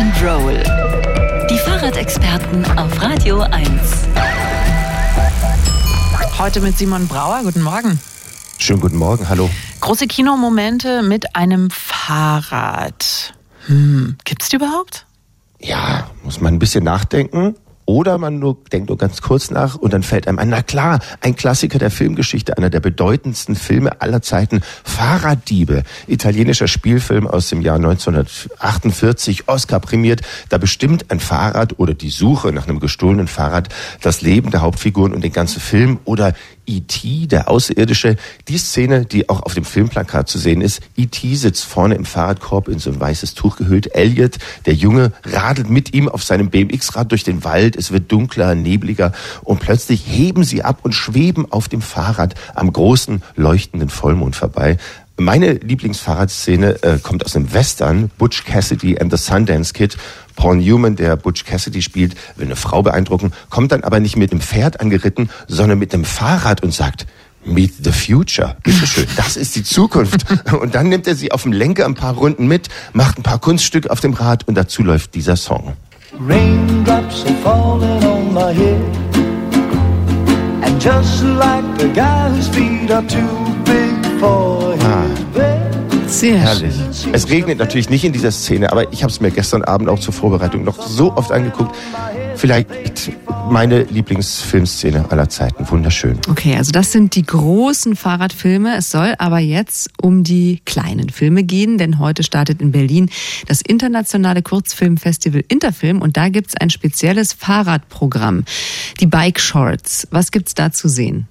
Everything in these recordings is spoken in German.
and Roll. Die Fahrradexperten auf Radio 1. Heute mit Simon Brauer. Guten Morgen. Schönen guten Morgen, hallo. Große Kinomomente mit einem Fahrrad. Hm, gibt's die überhaupt? Ja, muss man ein bisschen nachdenken. Oder man nur, denkt nur ganz kurz nach und dann fällt einem ein, na klar, ein Klassiker der Filmgeschichte, einer der bedeutendsten Filme aller Zeiten, Fahrraddiebe, italienischer Spielfilm aus dem Jahr 1948, Oscar prämiert. Da bestimmt ein Fahrrad oder die Suche nach einem gestohlenen Fahrrad das Leben der Hauptfiguren und den ganzen Film. Oder E.T., der Außerirdische, die Szene, die auch auf dem Filmplakat zu sehen ist. E.T. sitzt vorne im Fahrradkorb in so ein weißes Tuch gehüllt. Elliot, der Junge, radelt mit ihm auf seinem BMX-Rad durch den Wald. Es wird dunkler, nebliger und plötzlich heben sie ab und schweben auf dem Fahrrad am großen, leuchtenden Vollmond vorbei. Meine Lieblingsfahrradszene äh, kommt aus einem Western, Butch Cassidy and the Sundance Kid. Paul Newman, der Butch Cassidy spielt, will eine Frau beeindrucken, kommt dann aber nicht mit einem Pferd angeritten, sondern mit einem Fahrrad und sagt, Meet the Future. Bitteschön, das ist die Zukunft. Und dann nimmt er sie auf dem Lenker ein paar Runden mit, macht ein paar Kunststücke auf dem Rad und dazu läuft dieser Song. Raindrops are falling on my head And just like the guy whose feet are too big for his ah. Sehr Herrlich. Es regnet natürlich nicht in dieser Szene, aber ich habe es mir gestern Abend auch zur Vorbereitung noch so oft angeguckt. Vielleicht meine Lieblingsfilmszene aller Zeiten. Wunderschön. Okay, also das sind die großen Fahrradfilme. Es soll aber jetzt um die kleinen Filme gehen, denn heute startet in Berlin das internationale Kurzfilmfestival Interfilm und da gibt es ein spezielles Fahrradprogramm. Die Bike Shorts. Was gibt's da zu sehen?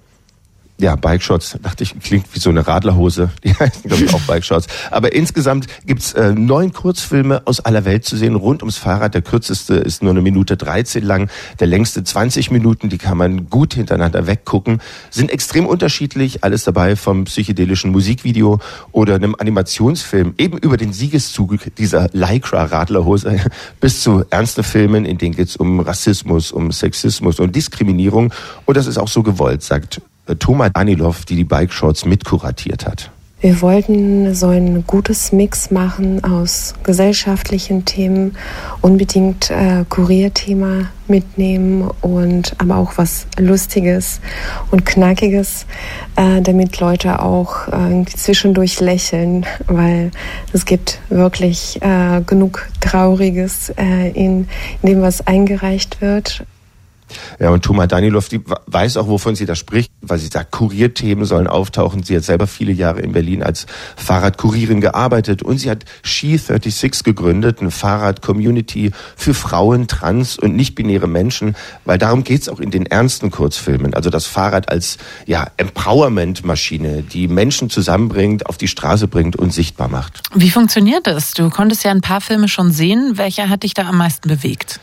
Ja, Bike Shots, dachte ich, klingt wie so eine Radlerhose. Die heißen, glaube ich, auch Bike Shots. Aber insgesamt gibt's äh, neun Kurzfilme aus aller Welt zu sehen, rund ums Fahrrad. Der kürzeste ist nur eine Minute 13 lang, der längste 20 Minuten, die kann man gut hintereinander weggucken. Sind extrem unterschiedlich, alles dabei vom psychedelischen Musikvideo oder einem Animationsfilm, eben über den Siegeszug dieser Lycra-Radlerhose bis zu ernsten Filmen, in denen geht's um Rassismus, um Sexismus und Diskriminierung. Und das ist auch so gewollt, sagt Thomas Danilov, die die Bike Shorts mitkuratiert hat. Wir wollten so ein gutes Mix machen aus gesellschaftlichen Themen, unbedingt äh, Kurierthema mitnehmen und aber auch was Lustiges und Knackiges, äh, damit Leute auch äh, zwischendurch lächeln, weil es gibt wirklich äh, genug Trauriges äh, in, in dem, was eingereicht wird. Ja, und Thomas Danilov, die weiß auch, wovon sie da spricht, weil sie sagt, Kurierthemen sollen auftauchen. Sie hat selber viele Jahre in Berlin als Fahrradkurierin gearbeitet und sie hat She36 gegründet, eine Fahrrad-Community für Frauen, trans und nicht-binäre Menschen, weil darum geht's auch in den ernsten Kurzfilmen. Also das Fahrrad als ja, Empowerment-Maschine, die Menschen zusammenbringt, auf die Straße bringt und sichtbar macht. Wie funktioniert das? Du konntest ja ein paar Filme schon sehen. Welcher hat dich da am meisten bewegt?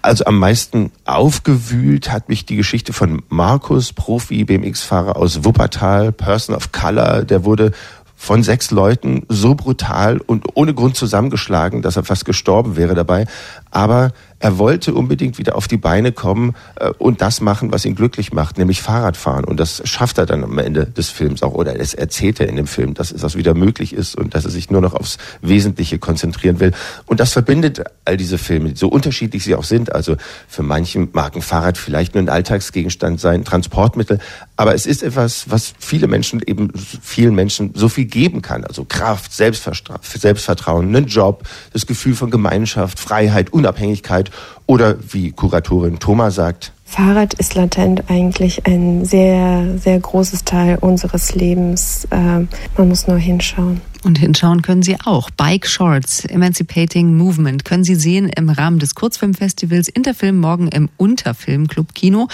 Also am meisten aufgewühlt hat mich die Geschichte von Markus, Profi-BMX-Fahrer aus Wuppertal, Person of Color. Der wurde von sechs Leuten so brutal und ohne Grund zusammengeschlagen, dass er fast gestorben wäre dabei. Aber er wollte unbedingt wieder auf die Beine kommen äh, und das machen, was ihn glücklich macht, nämlich Fahrradfahren. Und das schafft er dann am Ende des Films auch, oder es erzählt er in dem Film, dass es das wieder möglich ist und dass er sich nur noch aufs Wesentliche konzentrieren will. Und das verbindet all diese Filme, so unterschiedlich sie auch sind. Also für manchen mag ein Fahrrad vielleicht nur ein Alltagsgegenstand sein, Transportmittel, aber es ist etwas, was viele Menschen eben vielen Menschen so viel geben kann. Also Kraft, Selbstvertrauen, einen Job, das Gefühl von Gemeinschaft, Freiheit, Unabhängigkeit oder wie Kuratorin Thomas sagt, Fahrrad ist latent eigentlich ein sehr, sehr großes Teil unseres Lebens. Ähm, man muss nur hinschauen. Und hinschauen können Sie auch. Bike Shorts, Emancipating Movement, können Sie sehen im Rahmen des Kurzfilmfestivals Interfilm morgen im Unterfilm Club Kino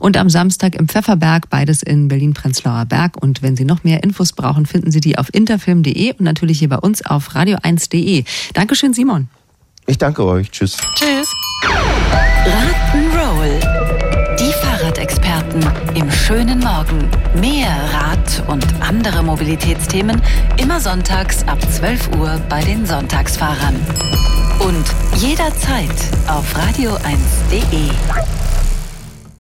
und am Samstag im Pfefferberg, beides in Berlin-Prenzlauer Berg. Und wenn Sie noch mehr Infos brauchen, finden Sie die auf interfilm.de und natürlich hier bei uns auf radio1.de. Dankeschön, Simon. Ich danke euch. Tschüss. Tschüss. Rock'n'Roll. Die Fahrradexperten im schönen Morgen. Mehr Rad und andere Mobilitätsthemen immer sonntags ab 12 Uhr bei den Sonntagsfahrern. Und jederzeit auf radio1.de.